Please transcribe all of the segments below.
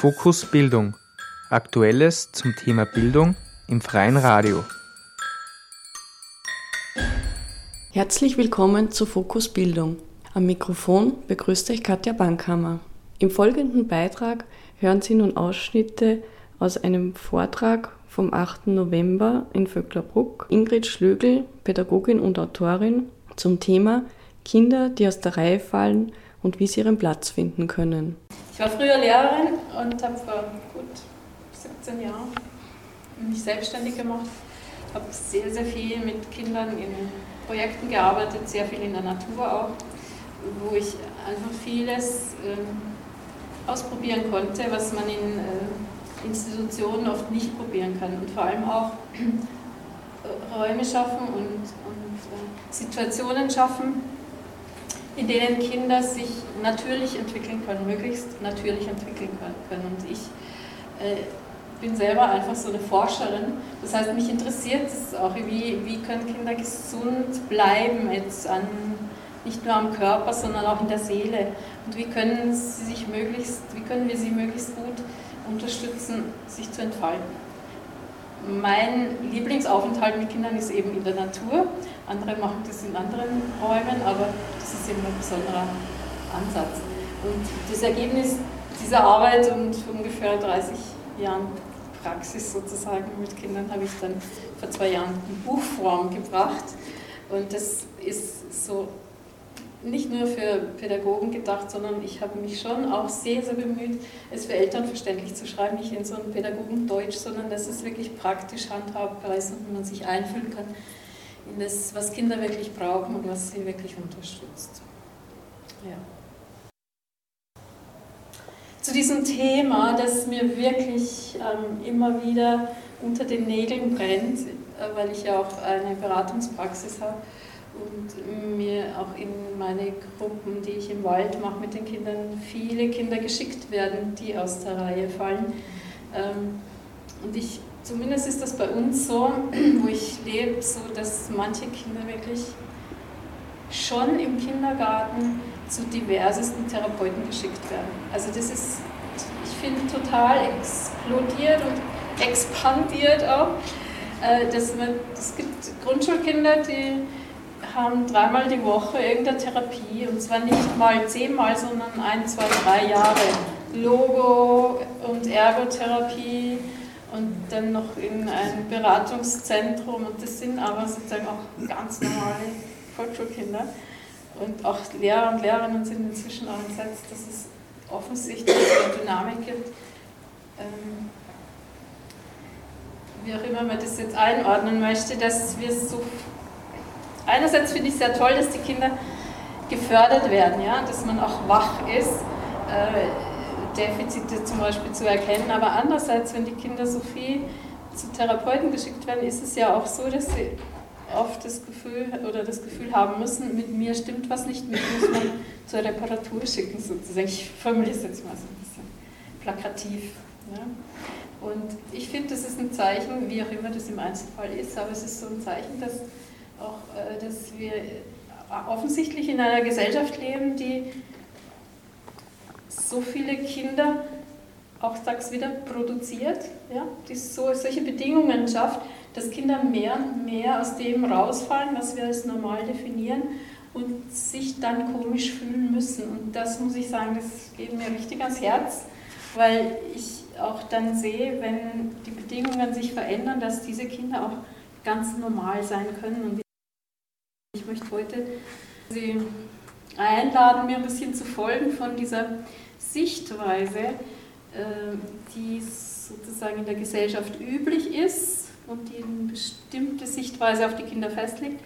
Fokus Bildung. Aktuelles zum Thema Bildung im freien Radio. Herzlich willkommen zu Fokus Bildung. Am Mikrofon begrüßt euch Katja Bankhammer. Im folgenden Beitrag hören Sie nun Ausschnitte aus einem Vortrag vom 8. November in Vöcklerbruck. Ingrid Schlögel, Pädagogin und Autorin, zum Thema Kinder, die aus der Reihe fallen und wie sie ihren Platz finden können. Ich war früher Lehrerin und habe vor gut 17 Jahren mich selbstständig gemacht. Habe sehr, sehr viel mit Kindern in Projekten gearbeitet, sehr viel in der Natur auch, wo ich einfach vieles äh, ausprobieren konnte, was man in äh, Institutionen oft nicht probieren kann. Und vor allem auch äh, Räume schaffen und, und äh, Situationen schaffen, in denen Kinder sich natürlich entwickeln können, möglichst natürlich entwickeln können. Und ich äh, bin selber einfach so eine Forscherin. Das heißt, mich interessiert es auch, wie, wie können Kinder gesund bleiben, jetzt an, nicht nur am Körper, sondern auch in der Seele. Und wie können, sie sich möglichst, wie können wir sie möglichst gut unterstützen, sich zu entfalten. Mein Lieblingsaufenthalt mit Kindern ist eben in der Natur. Andere machen das in anderen Räumen, aber das ist eben ein besonderer Ansatz. Und das Ergebnis dieser Arbeit und ungefähr 30 Jahren Praxis sozusagen mit Kindern habe ich dann vor zwei Jahren in Buchform gebracht. Und das ist so nicht nur für Pädagogen gedacht, sondern ich habe mich schon auch sehr, sehr bemüht, es für Eltern verständlich zu schreiben, nicht in so einem Pädagogendeutsch, sondern dass es wirklich praktisch handhabbar ist und man sich einfühlen kann in das, was Kinder wirklich brauchen und was sie wirklich unterstützt. Ja. Zu diesem Thema, das mir wirklich ähm, immer wieder unter den Nägeln brennt, äh, weil ich ja auch eine Beratungspraxis habe und mir auch in meine Gruppen, die ich im Wald mache mit den Kindern, viele Kinder geschickt werden, die aus der Reihe fallen. Ähm, und ich, zumindest ist das bei uns so, wo ich lebe, so, dass manche Kinder wirklich schon im Kindergarten zu diversesten Therapeuten geschickt werden. Also das ist, ich finde, total explodiert und expandiert auch. Äh, dass man, es gibt Grundschulkinder, die haben dreimal die Woche irgendeine Therapie und zwar nicht mal zehnmal, sondern ein, zwei, drei Jahre. Logo und Ergotherapie und dann noch in ein Beratungszentrum und das sind aber sozusagen auch ganz normale Volksschulkinder und auch Lehrer und Lehrerinnen sind inzwischen auch entsetzt, dass es offensichtlich eine Dynamik gibt. Ähm, wie auch immer man das jetzt einordnen möchte, dass wir so einerseits finde ich sehr toll, dass die Kinder gefördert werden, ja, dass man auch wach ist, äh, Defizite zum Beispiel zu erkennen. Aber andererseits, wenn die Kinder so viel zu Therapeuten geschickt werden, ist es ja auch so, dass sie oft das Gefühl oder das Gefühl haben müssen, mit mir stimmt was nicht, mich muss man zur Reparatur schicken sozusagen. Ich formuliere es jetzt mal so ein bisschen plakativ. Ja. Und ich finde, das ist ein Zeichen, wie auch immer das im Einzelfall ist, aber es ist so ein Zeichen, dass dass wir offensichtlich in einer Gesellschaft leben, die so viele Kinder auch tags wieder produziert, ja, die so, solche Bedingungen schafft, dass Kinder mehr und mehr aus dem rausfallen, was wir als normal definieren und sich dann komisch fühlen müssen. Und das muss ich sagen, das geht mir richtig ans Herz, weil ich auch dann sehe, wenn die Bedingungen sich verändern, dass diese Kinder auch ganz normal sein können. Ich möchte heute Sie einladen, mir ein bisschen zu folgen von dieser Sichtweise, äh, die sozusagen in der Gesellschaft üblich ist und die eine bestimmte Sichtweise auf die Kinder festlegt.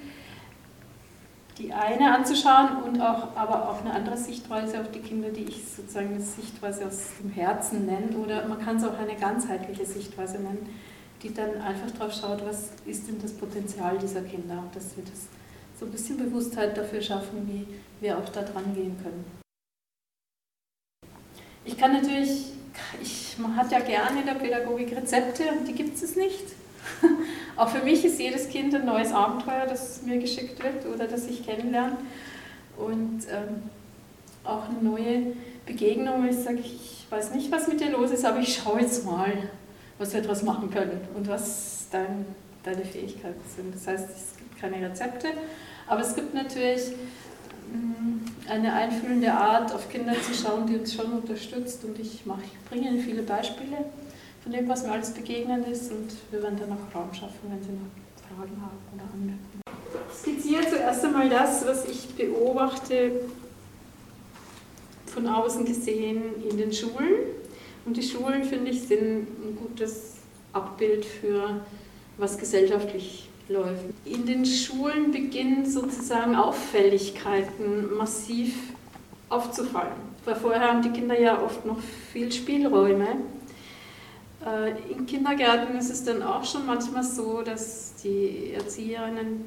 Die eine anzuschauen und auch, aber auch eine andere Sichtweise auf die Kinder, die ich sozusagen eine Sichtweise aus dem Herzen nenne, oder man kann es auch eine ganzheitliche Sichtweise nennen, die dann einfach darauf schaut, was ist denn das Potenzial dieser Kinder und dass wir das so ein bisschen Bewusstheit dafür schaffen, wie wir auch da dran gehen können. Ich kann natürlich, ich, man hat ja gerne in der Pädagogik Rezepte und die gibt es nicht. auch für mich ist jedes Kind ein neues Abenteuer, das mir geschickt wird oder das ich kennenlerne. Und ähm, auch eine neue Begegnung, ich sage, ich weiß nicht, was mit dir los ist, aber ich schaue jetzt mal, was wir etwas machen können und was dein, deine Fähigkeiten sind. Das heißt, es keine Rezepte, aber es gibt natürlich mm, eine einfühlende Art, auf Kinder zu schauen, die uns schon unterstützt. Und ich, mache, ich bringe Ihnen viele Beispiele von dem, was mir alles begegnet ist. Und wir werden dann auch Raum schaffen, wenn Sie noch Fragen haben oder Anmerkungen. Ich skizziere zuerst einmal das, was ich beobachte, von außen gesehen in den Schulen. Und die Schulen, finde ich, sind ein gutes Abbild für was gesellschaftlich läuft. In den Schulen beginnen sozusagen Auffälligkeiten massiv aufzufallen. Weil vorher haben die Kinder ja oft noch viel Spielräume. Äh, in Kindergärten ist es dann auch schon manchmal so, dass die Erzieherinnen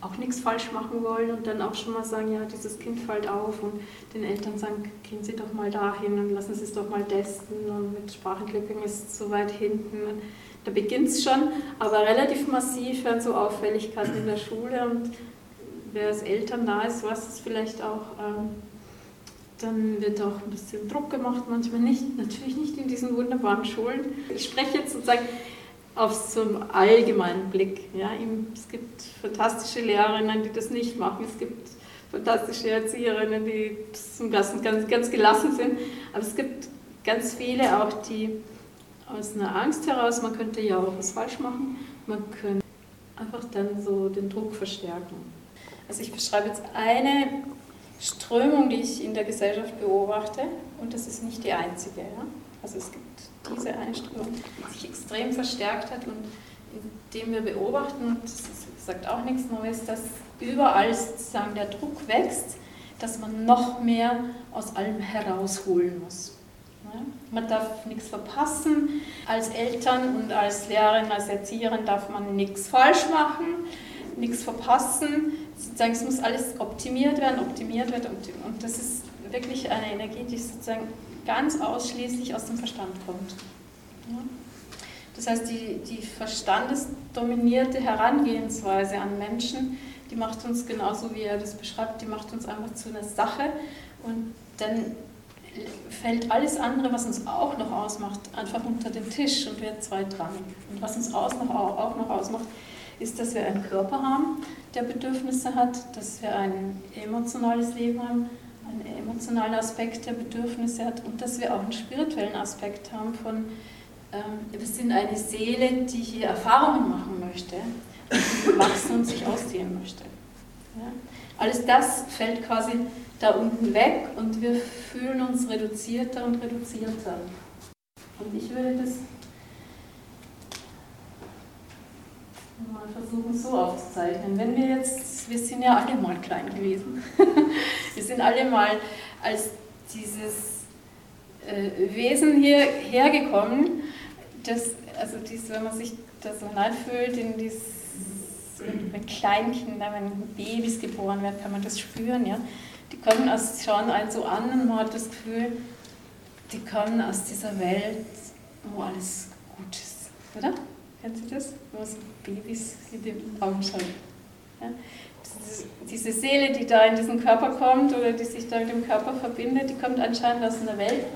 auch nichts falsch machen wollen und dann auch schon mal sagen, ja, dieses Kind fällt auf und den Eltern sagen, gehen Sie doch mal dahin und lassen Sie es doch mal testen und mit Sprachentwicklung ist es so weit hinten. Da beginnt es schon, aber relativ massiv werden so Auffälligkeiten in der Schule und wer als Eltern da ist, weiß es vielleicht auch. Ähm, dann wird auch ein bisschen Druck gemacht, manchmal nicht, natürlich nicht in diesen wunderbaren Schulen. Ich spreche jetzt sozusagen auf so einen allgemeinen Blick. Ja, es gibt fantastische Lehrerinnen, die das nicht machen. Es gibt fantastische Erzieherinnen, die zum ganz, ganz, ganz gelassen sind. Aber es gibt ganz viele auch, die aus einer Angst heraus, man könnte ja auch was falsch machen, man könnte einfach dann so den Druck verstärken. Also ich beschreibe jetzt eine Strömung, die ich in der Gesellschaft beobachte und das ist nicht die einzige. Ja? Also es gibt diese eine Strömung, die sich extrem verstärkt hat und indem wir beobachten, und das sagt auch nichts Neues, dass überall sozusagen der Druck wächst, dass man noch mehr aus allem herausholen muss. Man darf nichts verpassen. Als Eltern und als Lehrerin, als Erzieherin darf man nichts falsch machen, nichts verpassen. Sozusagen, es muss alles optimiert werden, optimiert werden. Und das ist wirklich eine Energie, die sozusagen ganz ausschließlich aus dem Verstand kommt. Das heißt, die, die verstandesdominierte Herangehensweise an Menschen, die macht uns genauso, wie er das beschreibt, die macht uns einfach zu einer Sache und dann fällt alles andere, was uns auch noch ausmacht, einfach unter den Tisch und wird zweitrangig. Und was uns auch noch ausmacht, ist, dass wir einen Körper haben, der Bedürfnisse hat, dass wir ein emotionales Leben haben, einen emotionalen Aspekt, der Bedürfnisse hat und dass wir auch einen spirituellen Aspekt haben von, ähm, wir sind eine Seele, die hier Erfahrungen machen möchte, die wachsen und sich ausdehnen möchte. Ja? Alles das fällt quasi da unten weg und wir fühlen uns reduzierter und reduzierter. Und ich würde das mal versuchen so aufzuzeichnen. Wenn wir jetzt, wir sind ja alle mal klein gewesen, wir sind alle mal als dieses äh, Wesen hierher gekommen, das, also dies, wenn man sich da so hineinfühlt in dieses, wenn Kleinkinder, wenn Babys geboren werden, kann man das spüren, ja kommen aus, schauen einen so an und man hat das Gefühl, die kommen aus dieser Welt, wo alles gut ist. Oder? Kennen Sie das? Wo so Babys in den Augen schauen. Ja? Diese Seele, die da in diesen Körper kommt oder die sich da mit dem Körper verbindet, die kommt anscheinend aus einer Welt,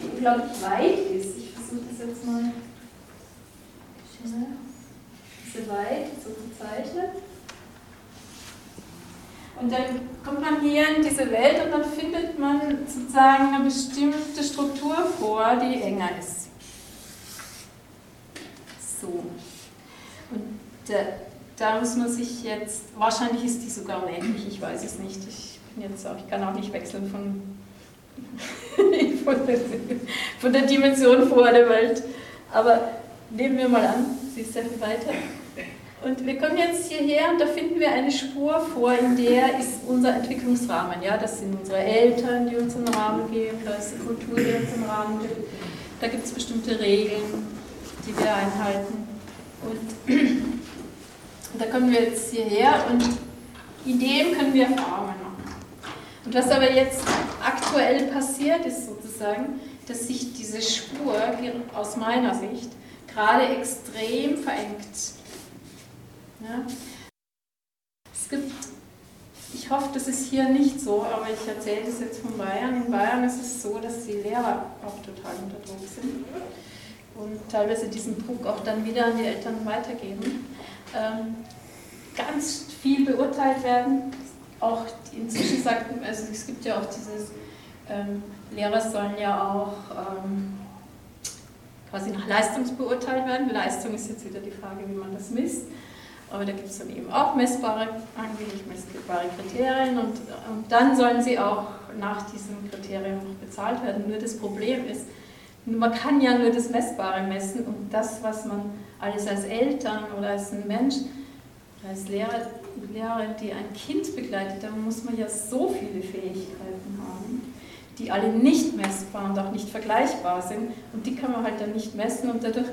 die unglaublich weit ist. Ich versuche das jetzt mal diese weit so zu zeichnen. Und dann kommt man hier in diese Welt und dann findet man sozusagen eine bestimmte Struktur vor, die enger ist. So. Und da, da muss man sich jetzt, wahrscheinlich ist die sogar unendlich, ich weiß es nicht. Ich bin jetzt auch, ich kann auch nicht wechseln von, von, der, von der Dimension vor der Welt. Aber nehmen wir mal an, sie ist sehr viel weiter. Und wir kommen jetzt hierher und da finden wir eine Spur vor, in der ist unser Entwicklungsrahmen. Ja, das sind unsere Eltern, die uns einen Rahmen geben, da ist die Kultur, die uns einen Rahmen gibt. Da gibt es bestimmte Regeln, die wir einhalten. Und, da kommen wir jetzt hierher und in dem können wir Erfahrungen machen. Und was aber jetzt aktuell passiert ist sozusagen, dass sich diese Spur aus meiner Sicht gerade extrem verengt ja. Es gibt Ich hoffe, das ist hier nicht so, aber ich erzähle das jetzt von Bayern. In Bayern ist es so, dass die Lehrer auch total unter Druck sind und teilweise diesen Druck auch dann wieder an die Eltern weitergeben. Ähm, ganz viel beurteilt werden. Auch inzwischen sagt, also es gibt ja auch dieses, ähm, Lehrer sollen ja auch ähm, quasi nach Leistung beurteilt werden. Leistung ist jetzt wieder die Frage, wie man das misst. Aber da gibt es dann eben auch messbare, angeblich messbare Kriterien und, und dann sollen sie auch nach diesen Kriterien noch bezahlt werden. Nur das Problem ist, man kann ja nur das Messbare messen und das, was man alles als Eltern oder als ein Mensch, als Lehrer, Lehrerin, die ein Kind begleitet, da muss man ja so viele Fähigkeiten haben, die alle nicht messbar und auch nicht vergleichbar sind und die kann man halt dann nicht messen und dadurch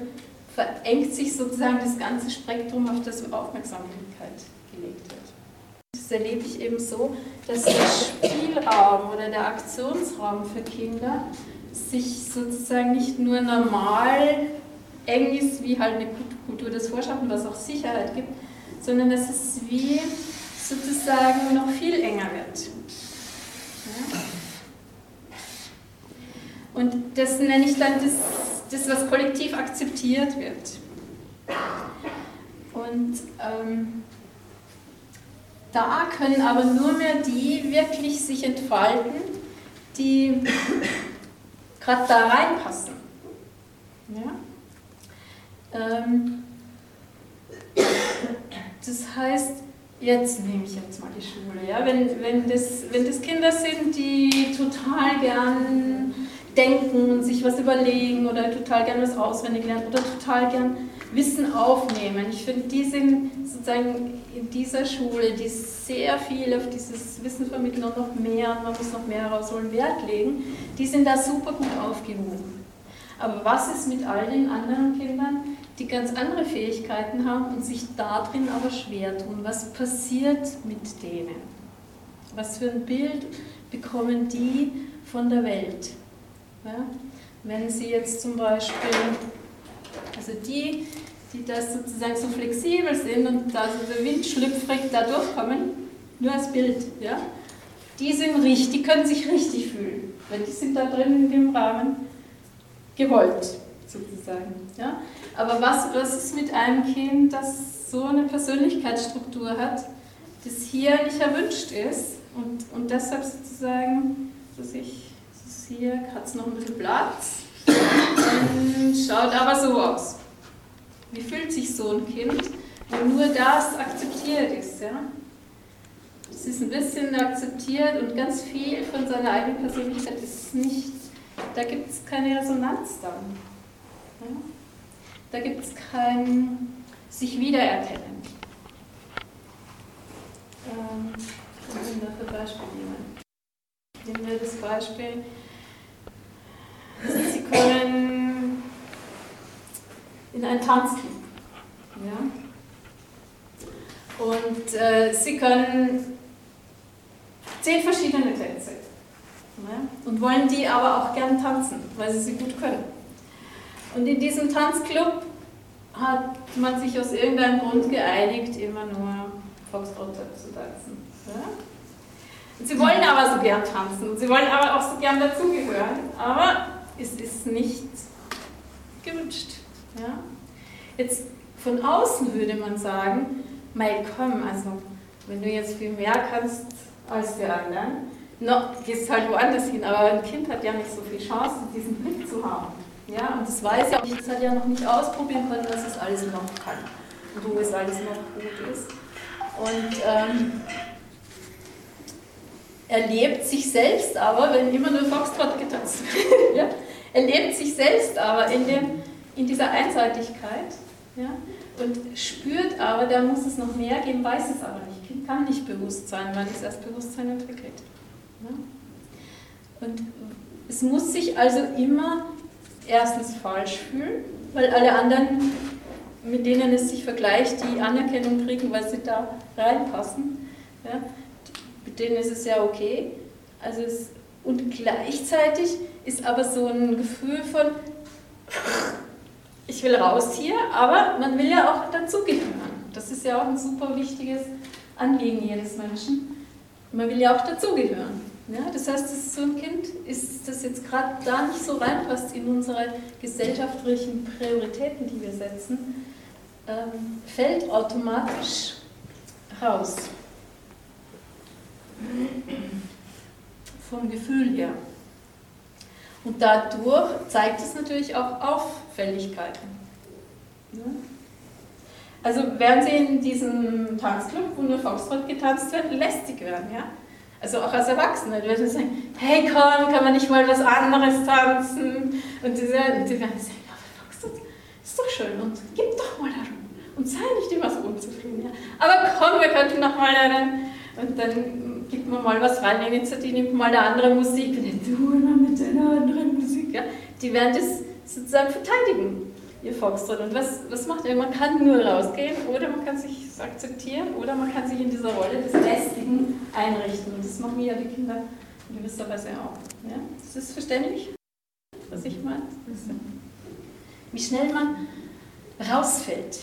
verengt sich sozusagen das ganze Spektrum, auf das Aufmerksamkeit gelegt wird. Das erlebe ich eben so, dass der Spielraum oder der Aktionsraum für Kinder sich sozusagen nicht nur normal eng ist, wie halt eine Kultur das vorschreibt und was auch Sicherheit gibt, sondern dass es wie sozusagen noch viel enger wird. Ja? Und das nenne ich dann das, das was kollektiv akzeptiert wird. Und ähm, da können aber nur mehr die wirklich sich entfalten, die gerade da reinpassen. Ja? Ähm, das heißt, jetzt nehme ich jetzt mal die Schule. Ja? Wenn, wenn, das, wenn das Kinder sind, die total gern denken und sich was überlegen oder total gern was auswendig lernen oder total gern Wissen aufnehmen. Ich finde, die sind sozusagen in dieser Schule, die sehr viel auf dieses Wissen vermitteln und noch mehr, man muss noch mehr rausholen, Wert legen, die sind da super gut aufgehoben. Aber was ist mit all den anderen Kindern, die ganz andere Fähigkeiten haben und sich darin aber schwer tun? Was passiert mit denen? Was für ein Bild bekommen die von der Welt? Ja? Wenn Sie jetzt zum Beispiel, also die, die das sozusagen so flexibel sind und da so der Wind schlüpfrig da durchkommen, nur als Bild, ja? die sind richtig, die können sich richtig fühlen, weil die sind da drin in dem Rahmen gewollt, sozusagen. Ja? Aber was, was ist mit einem Kind, das so eine Persönlichkeitsstruktur hat, das hier nicht erwünscht ist und, und deshalb sozusagen so sich hier hat es noch ein bisschen Platz und schaut aber so aus. Wie fühlt sich so ein Kind, wenn nur das akzeptiert ist? Ja? Es ist ein bisschen akzeptiert und ganz viel von seiner eigenen Persönlichkeit ist nicht, da gibt es keine Resonanz dann. Ja? Da gibt es kein sich wiedererkennen. Ähm, was sind da für Beispiele nehmen? Nehmen wir das Beispiel, Sie können in einen Tanzclub. Ja? Und äh, Sie können zehn verschiedene Tänze. Ja? Und wollen die aber auch gern tanzen, weil Sie sie gut können. Und in diesem Tanzclub hat man sich aus irgendeinem Grund geeinigt, immer nur Foxtrot zu tanzen. Ja? Sie wollen aber so gern tanzen und sie wollen aber auch so gern dazugehören, aber es ist nicht gewünscht. Ja? Jetzt von außen würde man sagen, Mai komm, also wenn du jetzt viel mehr kannst als die anderen, no, gehst halt woanders hin, aber ein Kind hat ja nicht so viel Chance, diesen Blick zu haben. Ja, und das weiß ja nicht, das hat ja noch nicht ausprobieren können, was es alles noch kann und wo es alles noch gut ist. Und ähm, erlebt sich selbst aber, wenn immer nur Foxtrot getanzt wird. erlebt sich selbst aber in, dem, in dieser Einseitigkeit ja, und spürt aber, da muss es noch mehr geben, weiß es aber nicht. Kann nicht bewusst sein, weil es erst Bewusstsein entwickelt. Ja. Und es muss sich also immer erstens falsch fühlen, weil alle anderen, mit denen es sich vergleicht, die Anerkennung kriegen, weil sie da reinpassen. Ja, mit denen ist es ja okay. Also es, und gleichzeitig ist aber so ein Gefühl von, ich will raus hier, aber man will ja auch dazugehören. Das ist ja auch ein super wichtiges Anliegen jedes Menschen. Man will ja auch dazugehören. Ja, das heißt, dass so ein Kind ist das jetzt gerade da nicht so reinpasst in unsere gesellschaftlichen Prioritäten, die wir setzen, ähm, fällt automatisch raus. Vom Gefühl her. Und dadurch zeigt es natürlich auch Auffälligkeiten. Also werden Sie in diesem Tanzclub, wo nur Foxtrot getanzt wird, lästig werden, ja? Also auch als Erwachsene, die werden sagen, hey komm, kann man nicht mal was anderes tanzen? Und die werden sagen, ja, Foxtrot ist doch schön und gib doch mal darum. Und sei nicht immer so unzufrieden, ja? Aber komm, wir könnten noch mal einen. Und dann gibt man mal was rein, Initiative nimmt mal eine andere Musik, und dann du immer mit deiner anderen Musik, ja? Die werden das sozusagen verteidigen ihr Foxtrot. Und was, was macht er? Man kann nur rausgehen oder man kann sich akzeptieren oder man kann sich in dieser Rolle des Lästigen einrichten. Und das machen ja die Kinder in gewisser Weise auch. Ja? Ist das verständlich, was ich meine? Wie schnell man rausfällt.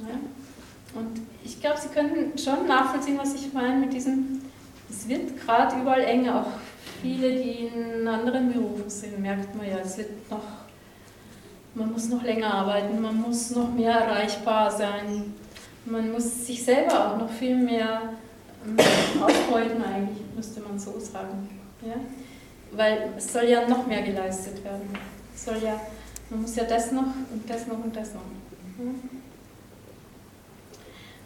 Ja? Und ich glaube, Sie können schon nachvollziehen, was ich meine mit diesem, es wird gerade überall enger, auch viele, die in anderen Berufen sind, merkt man ja, es wird noch man muss noch länger arbeiten, man muss noch mehr erreichbar sein, man muss sich selber auch noch viel mehr ähm, ausbeuten, eigentlich, müsste man so sagen. Ja? Weil es soll ja noch mehr geleistet werden. Es soll ja, man muss ja das noch und das noch und das noch.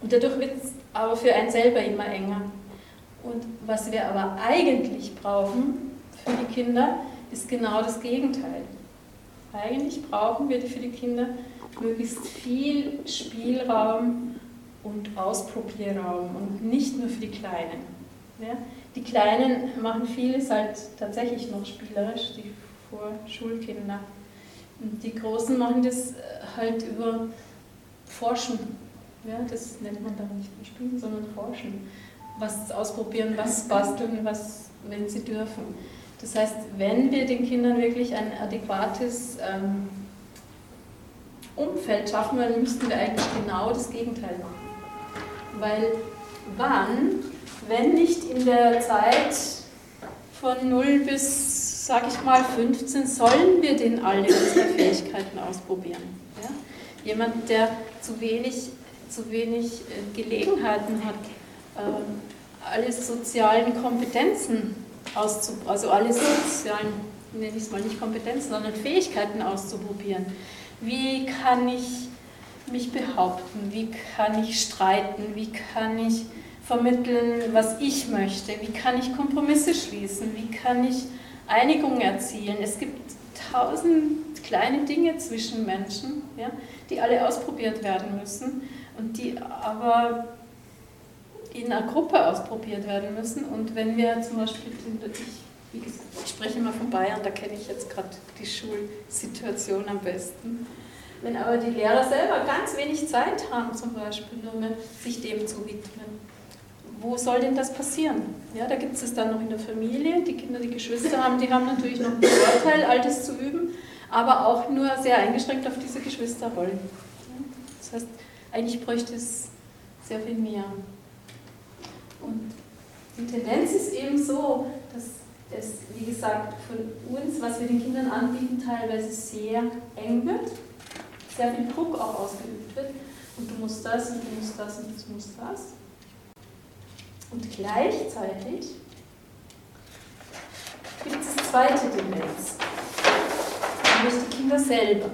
Und dadurch wird es aber für einen selber immer enger. Und was wir aber eigentlich brauchen für die Kinder, ist genau das Gegenteil. Eigentlich brauchen wir für die Kinder möglichst viel Spielraum und Ausprobierraum und nicht nur für die Kleinen. Ja? Die Kleinen machen vieles halt tatsächlich noch spielerisch, die Vorschulkinder. Und die Großen machen das äh, halt über Forschen. Ja, das nennt man dann nicht Spielen, sondern Forschen. Was ausprobieren, was basteln, was, wenn sie dürfen. Das heißt, wenn wir den Kindern wirklich ein adäquates ähm, Umfeld schaffen wollen, müssten wir eigentlich genau das Gegenteil machen. Weil wann, wenn nicht in der Zeit von 0 bis, sag ich mal, 15, sollen wir denn alle unsere Fähigkeiten ausprobieren? Ja? Jemand, der zu wenig, zu wenig äh, Gelegenheiten hat, alle sozialen Kompetenzen auszuprobieren, also alle sozialen, nenne ich es mal nicht Kompetenzen, sondern Fähigkeiten auszuprobieren. Wie kann ich mich behaupten? Wie kann ich streiten? Wie kann ich vermitteln, was ich möchte? Wie kann ich Kompromisse schließen? Wie kann ich Einigung erzielen? Es gibt tausend kleine Dinge zwischen Menschen, ja, die alle ausprobiert werden müssen und die aber in einer Gruppe ausprobiert werden müssen. Und wenn wir zum Beispiel, ich, gesagt, ich spreche immer von Bayern, da kenne ich jetzt gerade die Schulsituation am besten. Wenn aber die Lehrer selber ganz wenig Zeit haben, zum Beispiel, um sich dem zu widmen, wo soll denn das passieren? Ja, da gibt es dann noch in der Familie, die Kinder, die Geschwister haben, die haben natürlich noch einen Vorteil, Altes zu üben, aber auch nur sehr eingeschränkt auf diese Geschwisterrollen. Das heißt, eigentlich bräuchte es sehr viel mehr. Und die Tendenz ist eben so, dass es, wie gesagt, von uns, was wir den Kindern anbieten, teilweise sehr eng wird, sehr viel Druck auch ausgeübt wird. Und du musst das und du musst das und du musst das. Und gleichzeitig gibt es die zweite Tendenz, nämlich die Kinder selber.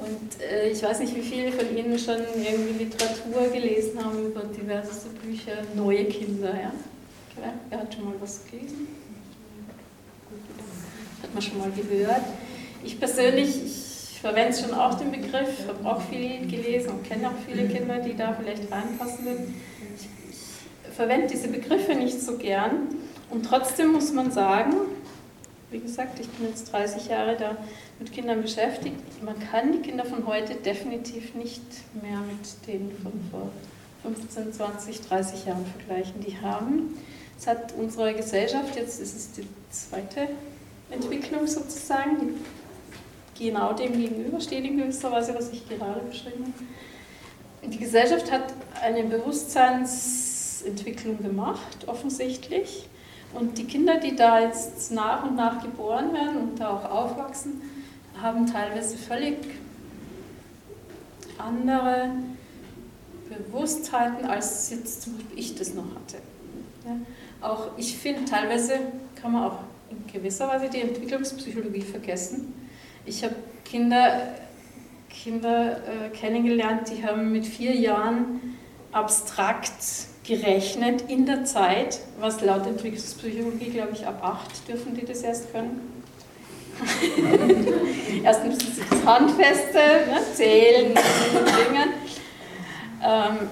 Und äh, ich weiß nicht, wie viele von Ihnen schon irgendwie Literatur gelesen haben über diverse Bücher, neue Kinder. Ja? Wer hat schon mal was gelesen? Hat man schon mal gehört. Ich persönlich, ich verwende schon auch den Begriff, habe auch viel gelesen und kenne auch viele Kinder, die da vielleicht reinpassen würden. Ich, ich verwende diese Begriffe nicht so gern. Und trotzdem muss man sagen, wie gesagt, ich bin jetzt 30 Jahre da mit Kindern beschäftigt. Man kann die Kinder von heute definitiv nicht mehr mit denen von vor 15, 20, 30 Jahren vergleichen. Die haben, es hat unsere Gesellschaft, jetzt ist es die zweite Entwicklung sozusagen, die genau dem gegenübersteht in gewisser Weise, was ich gerade beschrieben habe. Die Gesellschaft hat eine Bewusstseinsentwicklung Entwicklung gemacht, offensichtlich. Und die Kinder, die da jetzt nach und nach geboren werden und da auch aufwachsen, haben teilweise völlig andere Bewusstheiten, als jetzt zum Beispiel ich das noch hatte. Ja, auch ich finde, teilweise kann man auch in gewisser Weise die Entwicklungspsychologie vergessen. Ich habe Kinder, Kinder äh, kennengelernt, die haben mit vier Jahren abstrakt gerechnet in der Zeit, was laut Entwicklungspsychologie, glaube ich, ab acht dürfen die das erst können. erst müssen sie das Handfeste ne, zählen, Dingen. Ähm,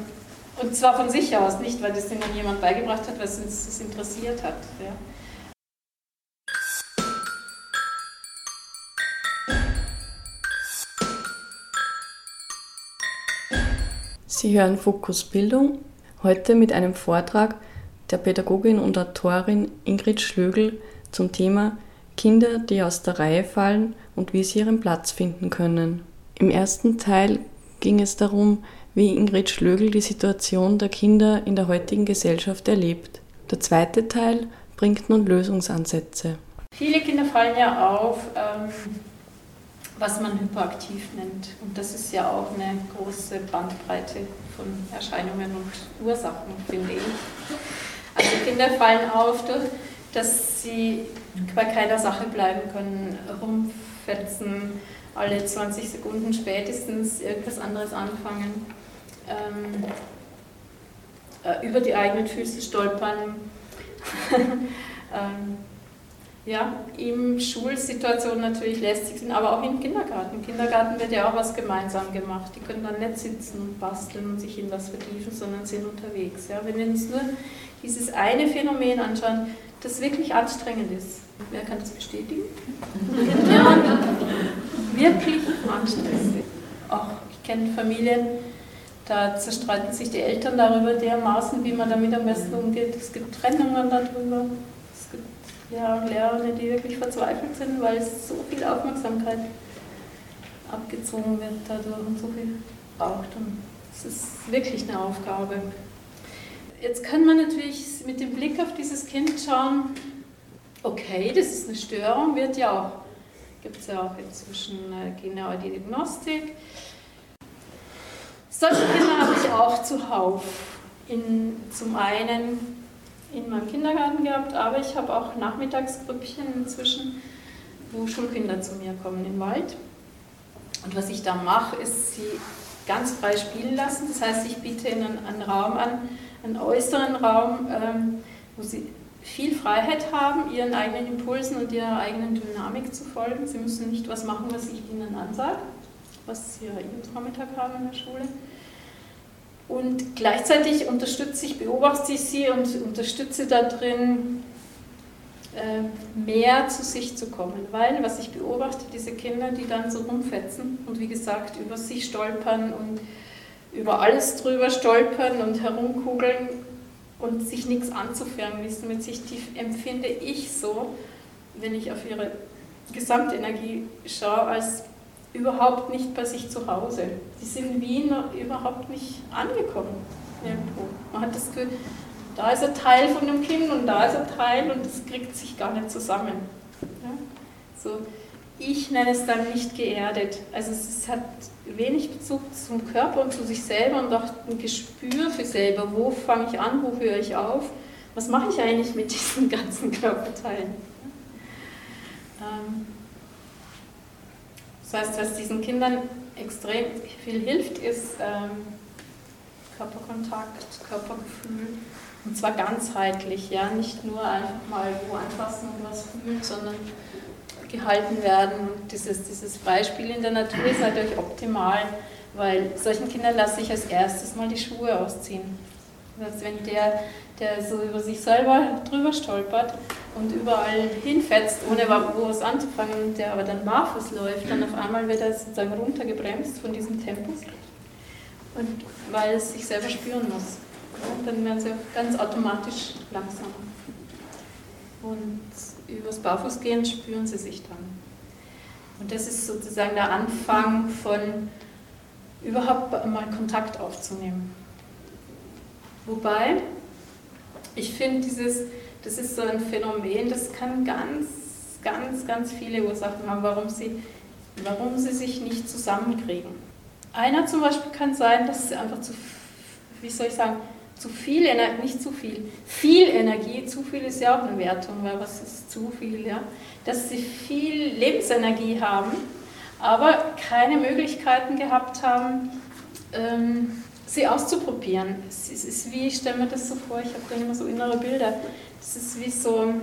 und zwar von sich aus, nicht weil das ihnen jemand beigebracht hat, weil es uns interessiert hat. Ja. Sie hören Fokus Bildung, heute mit einem Vortrag der Pädagogin und Autorin Ingrid Schlögl zum Thema Kinder, die aus der Reihe fallen und wie sie ihren Platz finden können. Im ersten Teil ging es darum, wie Ingrid Schlögl die Situation der Kinder in der heutigen Gesellschaft erlebt. Der zweite Teil bringt nun Lösungsansätze. Viele Kinder fallen ja auf, ähm, was man hyperaktiv nennt. Und das ist ja auch eine große Bandbreite von Erscheinungen und Ursachen, finde ich. Also Kinder fallen auf, durch, dass sie bei keiner Sache bleiben können, rumfetzen, alle 20 Sekunden spätestens irgendwas anderes anfangen, ähm, äh, über die eigenen Füße stolpern. ähm, ja, in Schulsituationen natürlich lästig sind, aber auch im Kindergarten. Im Kindergarten wird ja auch was gemeinsam gemacht. Die können dann nicht sitzen und basteln und sich in was vertiefen, sondern sind unterwegs. Ja, wenn wir uns nur dieses eine Phänomen anschauen, das wirklich anstrengend ist. Wer kann das bestätigen? ja, wirklich anstrengend. Auch ich kenne Familien, da zerstreiten sich die Eltern darüber dermaßen, wie man damit am besten umgeht. Es gibt Trennungen darüber ja, Lehrer, die wirklich verzweifelt sind, weil es so viel Aufmerksamkeit abgezogen wird dadurch und so viel braucht. Und es ist wirklich eine Aufgabe. Jetzt kann man natürlich mit dem Blick auf dieses Kind schauen, okay, das ist eine Störung, wird ja auch, gibt es ja auch inzwischen genaue Diagnostik. Solche Kinder habe ich auch zuhauf. In, zum einen in meinem Kindergarten gehabt, aber ich habe auch Nachmittagsgrüppchen inzwischen, wo Schulkinder zu mir kommen im Wald. Und was ich da mache, ist sie ganz frei spielen lassen. Das heißt, ich biete ihnen einen Raum an, einen äußeren Raum, ähm, wo sie viel Freiheit haben, ihren eigenen Impulsen und ihrer eigenen Dynamik zu folgen. Sie müssen nicht was machen, was ich ihnen ansage, was sie ja jeden Vormittag haben in der Schule. Und gleichzeitig unterstütze ich, beobachte ich sie und unterstütze darin, äh, mehr zu sich zu kommen. Weil, was ich beobachte, diese Kinder, die dann so rumfetzen und wie gesagt über sich stolpern und über alles drüber stolpern und herumkugeln und sich nichts anzufangen wissen mit sich, die empfinde ich so, wenn ich auf ihre Gesamtenergie schaue, als überhaupt nicht bei sich zu Hause. Die sind in Wien überhaupt nicht angekommen irgendwo. Man hat das Gefühl, da ist ein Teil von dem Kind und da ist ein Teil und das kriegt sich gar nicht zusammen. Ja? So, ich nenne es dann nicht geerdet. Also es hat wenig Bezug zum Körper und zu sich selber und auch ein Gespür für selber. Wo fange ich an, wo höre ich auf? Was mache ich eigentlich mit diesen ganzen Körperteilen? Ähm, das heißt, was diesen Kindern extrem viel hilft, ist ähm, Körperkontakt, Körpergefühl. Und zwar ganzheitlich, ja, nicht nur einfach mal wo anfassen und was fühlen, sondern gehalten werden. Und dieses, dieses Beispiel in der Natur ist natürlich optimal, weil solchen Kindern lasse ich als erstes mal die Schuhe ausziehen. Das heißt, wenn der, der so über sich selber drüber stolpert, und überall hinfetzt, ohne wo was anzufangen, der aber dann barfuß läuft, dann auf einmal wird er sozusagen runtergebremst von diesem Tempus, und weil es sich selber spüren muss. Und dann werden sie ganz automatisch langsamer. Und übers Barfußgehen spüren sie sich dann. Und das ist sozusagen der Anfang von überhaupt mal Kontakt aufzunehmen. Wobei Ich finde, dieses, das ist so ein Phänomen, das kann ganz, ganz, ganz viele Ursachen haben, warum sie, warum sie sich nicht zusammenkriegen. Einer zum Beispiel kann sein, dass sie einfach zu, wie soll ich sagen, zu viel Energie, nicht zu viel, viel Energie, zu viel ist ja auch eine Wertung, weil was ist zu viel, ja? Dass sie viel Lebensenergie haben, aber keine Möglichkeiten gehabt haben, ähm, sie auszuprobieren. Es ist wie, ich stelle mir das so vor, ich habe da immer so innere Bilder. Es ist wie so,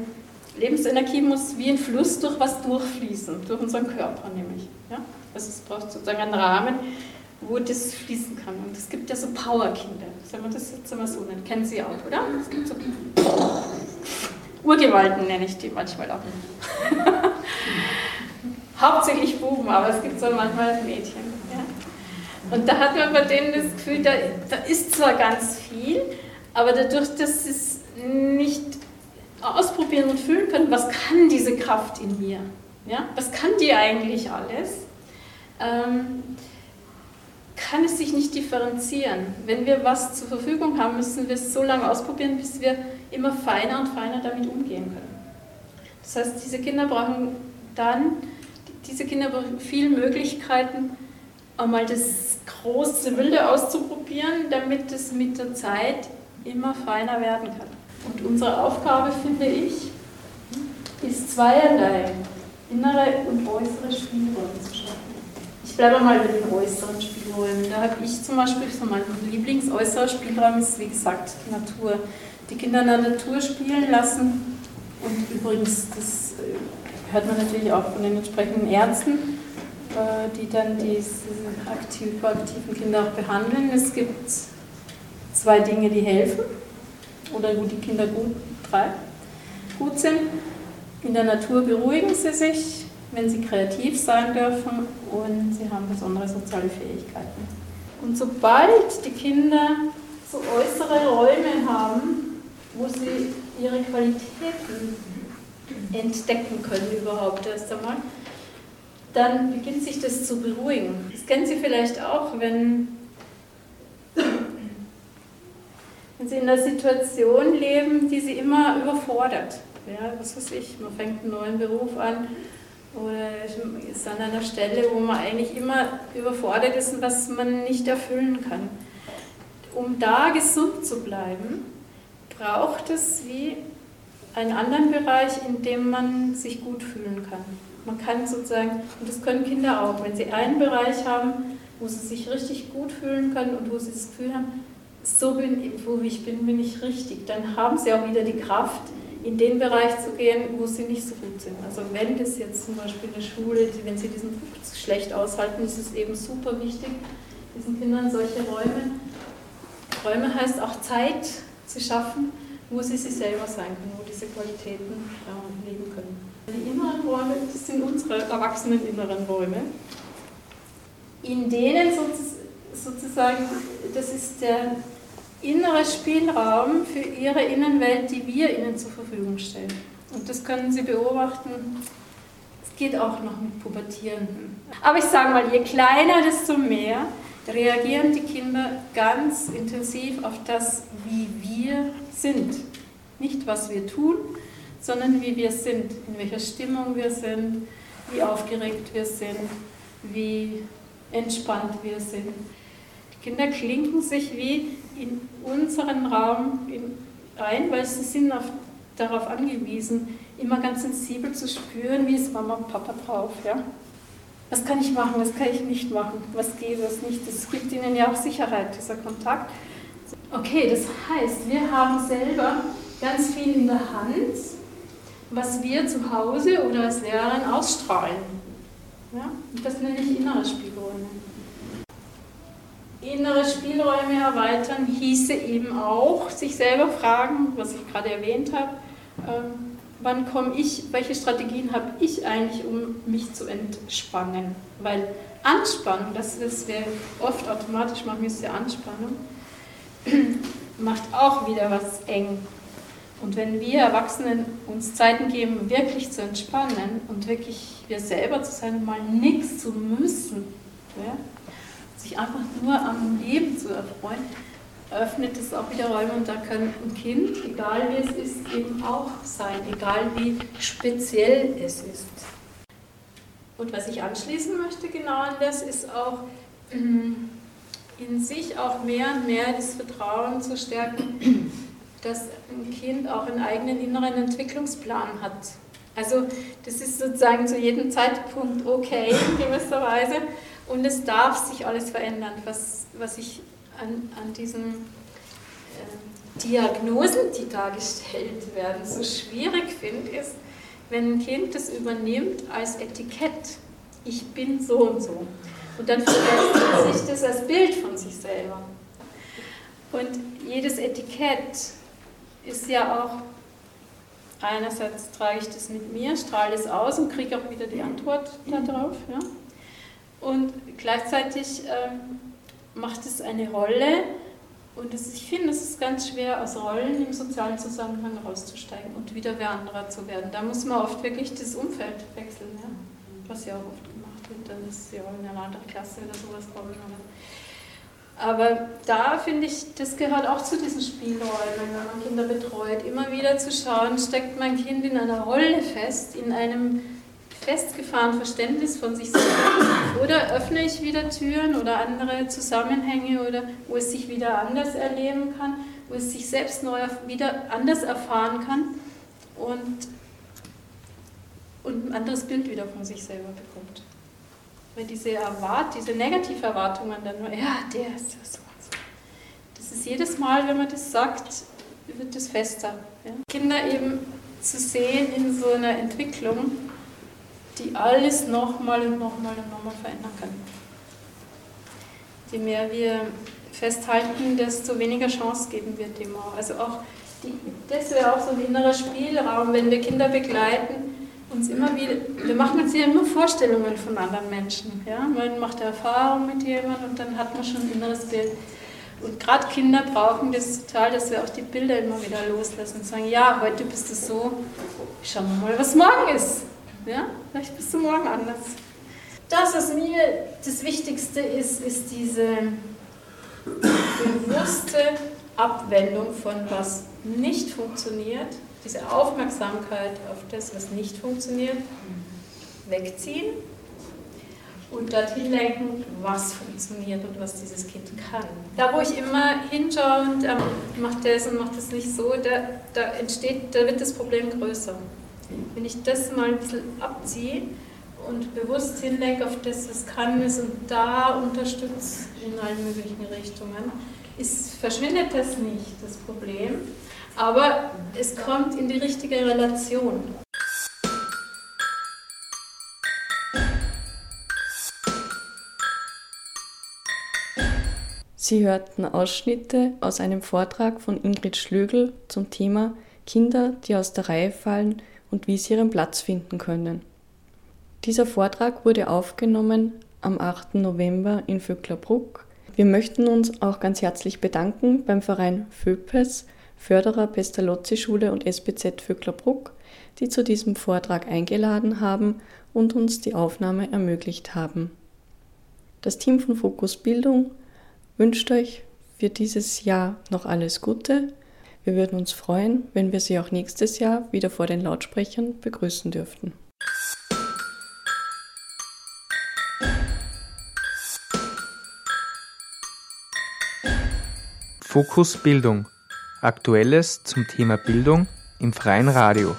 Lebensenergie muss wie ein Fluss durch was durchfließen, durch unseren Körper nämlich. Ja? Also es braucht sozusagen einen Rahmen, wo das fließen kann. Und es gibt ja so Powerkinder, sagen wir das jetzt immer so nennen, kennen Sie auch, oder? Es gibt so Urgewalten nenne ich die manchmal auch. Hauptsächlich Buben, aber es gibt so manchmal Mädchen. Ja? Und da hat man bei denen das Gefühl, da, da ist zwar ganz viel, aber dadurch, dass sie es nicht ausprobieren und fühlen können, was kann diese Kraft in mir? Ja? Was kann die eigentlich alles? Ähm, kann es sich nicht differenzieren. Wenn wir was zur Verfügung haben, müssen wir es so lange ausprobieren, bis wir immer feiner und feiner damit umgehen können. Das heißt, diese Kinder brauchen dann, diese Kinder brauchen viele Möglichkeiten, einmal das große Wilde auszuprobieren, damit es mit der Zeit immer feiner werden kann. Und unsere Aufgabe, finde ich, ist zweierlei, innere und äußere Spielräume zu schaffen. Ich bleibe mal bei den äußeren Spielräumen. Da habe ich zum Beispiel so mein Lieblingsäußerer Spielraum ist, wie gesagt, die Natur. Die Kinder in der Natur spielen lassen. Und übrigens, das äh, hört man natürlich auch von den entsprechenden Ärzten, äh, die dann diese aktiv, aktiven Kinder auch behandeln. Es gibt zwei Dinge, die helfen oder wo die Kinder gut, drei, gut sind. In der Natur beruhigen sie sich, wenn sie kreativ sein dürfen und sie haben besondere soziale Fähigkeiten. Und sobald die Kinder so äußere Räume haben, wo sie ihre Qualitäten entdecken können überhaupt erst einmal, dann beginnt sich das zu beruhigen. Das kennen Sie vielleicht auch, wenn, wenn Sie in einer Situation leben, die Sie immer überfordert. Ja, was weiß ich, man fängt einen neuen Beruf an oder ist an einer Stelle, wo man eigentlich immer überfordert ist und was man nicht erfüllen kann. Um da gesund zu bleiben, braucht es wie einen anderen Bereich, in dem man sich gut fühlen kann. Man kann sozusagen, und das können Kinder auch, wenn sie einen Bereich haben, wo sie sich richtig gut fühlen können und wo sie das Gefühl haben, so bin, wo ich bin, bin ich richtig, dann haben sie auch wieder die Kraft, in den Bereich zu gehen, wo sie nicht so gut sind. Also wenn das jetzt zum Beispiel in der Schule, wenn sie diesen Druck schlecht aushalten, ist es eben super wichtig, diesen Kindern solche Räume, Räume heißt auch Zeit zu schaffen, wo sie sich selber sein können, wo diese Qualitäten äh, leben können. Die inneren Räume, das sind unsere erwachsenen inneren Räume, in denen sozusagen, das ist der innere Spielraum für ihre Innenwelt, die wir ihnen zur Verfügung stellen. Und das können Sie beobachten. Es geht auch noch mit Pubertierenden. Aber ich sage mal, je kleiner, desto mehr reagieren die Kinder ganz intensiv auf das, wie wir sind. Nicht, was wir tun, sondern wie wir sind, in welcher Stimmung wir sind, wie aufgeregt wir sind, wie entspannt wir sind. Die Kinder klinken sich wie in unseren Raum ein, weil sie sind auf, darauf angewiesen, immer ganz sensibel zu spüren, wie ist Mama und Papa drauf. Ja? Was kann ich machen, was kann ich nicht machen, was geht, was nicht. Das gibt ihnen ja auch Sicherheit, dieser Kontakt. Okay, das heißt, wir haben selber ganz viel in der Hand, was wir zu Hause oder als Lehrerin ausstrahlen. Ja? Und das nenne ich innere Spielräume. Innere Spielräume erweitern hieße eben auch, sich selber fragen, was ich gerade erwähnt habe, ähm, wann komme ich, welche Strategien habe ich eigentlich, um mich zu entspannen? Weil Anspannung, das ist, wir oft automatisch machen, ist ja Anspannung, macht auch wieder was eng. Und wenn wir Erwachsenen uns Zeiten geben, wirklich zu entspannen und wirklich wir selber zu sein, mal nichts zu müssen, ja, sich einfach nur am Leben zu erfreuen, öffnet es auch wieder Räume und da kann ein Kind, egal wie es ist, eben auch sein, egal wie speziell es ist. Und was ich anschließen möchte genau an das ist auch mm, in sich auch mehr und mehr das Vertrauen zu stärken, dass ein Kind auch einen eigenen inneren Entwicklungsplan hat. Also das ist sozusagen zu jedem Zeitpunkt okay in gewisser Weise und es darf sich alles verändern, was, was ich an, an diesen äh, Diagnosen, die dargestellt werden, so schwierig finde, ist, wenn ein Kind das übernimmt als Etikett. Ich bin so und so. Und dann verlässt sich das als Bild von sich selber. Und jedes Etikett ist ja auch, einerseits trage ich das mit mir, strahle es aus und kriege auch wieder die Antwort darauf. Ja? Und gleichzeitig ähm, macht es eine Rolle und es, ich finde, es ist ganz schwer, aus Rollen im sozialen Zusammenhang rauszusteigen und wieder wer anderer zu werden. Da muss man oft wirklich das Umfeld wechseln, ja? was ja auch oft gemacht wird. Dann ist ja in einer anderen Klasse oder sowas kommen. Aber da finde ich, das gehört auch zu diesen Spielräumen, wenn man Kinder betreut, immer wieder zu schauen, steckt mein Kind in einer Rolle fest, in einem festgefahrenen Verständnis von sich selbst, oder öffne ich wieder Türen oder andere Zusammenhänge, oder wo es sich wieder anders erleben kann, wo es sich selbst neu wieder anders erfahren kann und, und ein anderes Bild wieder von sich selber bekommt. Weil diese Erwart, diese Negativerwartungen dann nur, ja, der ist ja so und so. Das ist jedes Mal, wenn man das sagt, wird das fester. Ja? Kinder eben zu sehen in so einer Entwicklung, die alles nochmal und nochmal und nochmal verändern kann. Je mehr wir festhalten, desto weniger Chance geben wir dem auch. Also auch die, das wäre auch so ein innerer Spielraum, wenn wir Kinder begleiten, uns immer wieder, wir machen uns ja immer Vorstellungen von anderen Menschen. Ja? Man macht Erfahrung mit jemandem und dann hat man schon ein inneres Bild. Und gerade Kinder brauchen das total, dass wir auch die Bilder immer wieder loslassen und sagen, ja, heute bist du so, schauen wir mal, was morgen ist. Ja? Vielleicht bist du morgen anders. Das, was mir das Wichtigste ist, ist diese bewusste Abwendung von was nicht funktioniert diese Aufmerksamkeit auf das, was nicht funktioniert, wegziehen und dorthin lenken, was funktioniert und was dieses Kind kann. Da, wo ich immer hinschaue und ähm, macht das und macht das nicht so, da, da entsteht, da wird das Problem größer. Wenn ich das mal ein bisschen abziehe und bewusst hinlenke auf das, was kann ist und da unterstütze in allen möglichen Richtungen, ist, verschwindet das nicht, das Problem, aber es kommt in die richtige Relation. Sie hörten Ausschnitte aus einem Vortrag von Ingrid Schlögl zum Thema Kinder, die aus der Reihe fallen und wie sie ihren Platz finden können. Dieser Vortrag wurde aufgenommen am 8. November in Vöcklerbruck. Wir möchten uns auch ganz herzlich bedanken beim Verein Föpes Förderer Pestalozzi-Schule und SBZ Vöcklerbruck, die zu diesem Vortrag eingeladen haben und uns die Aufnahme ermöglicht haben. Das Team von Fokus Bildung wünscht euch für dieses Jahr noch alles Gute. Wir würden uns freuen, wenn wir Sie auch nächstes Jahr wieder vor den Lautsprechern begrüßen dürften. Fokus Bildung Aktuelles zum Thema Bildung im freien Radio.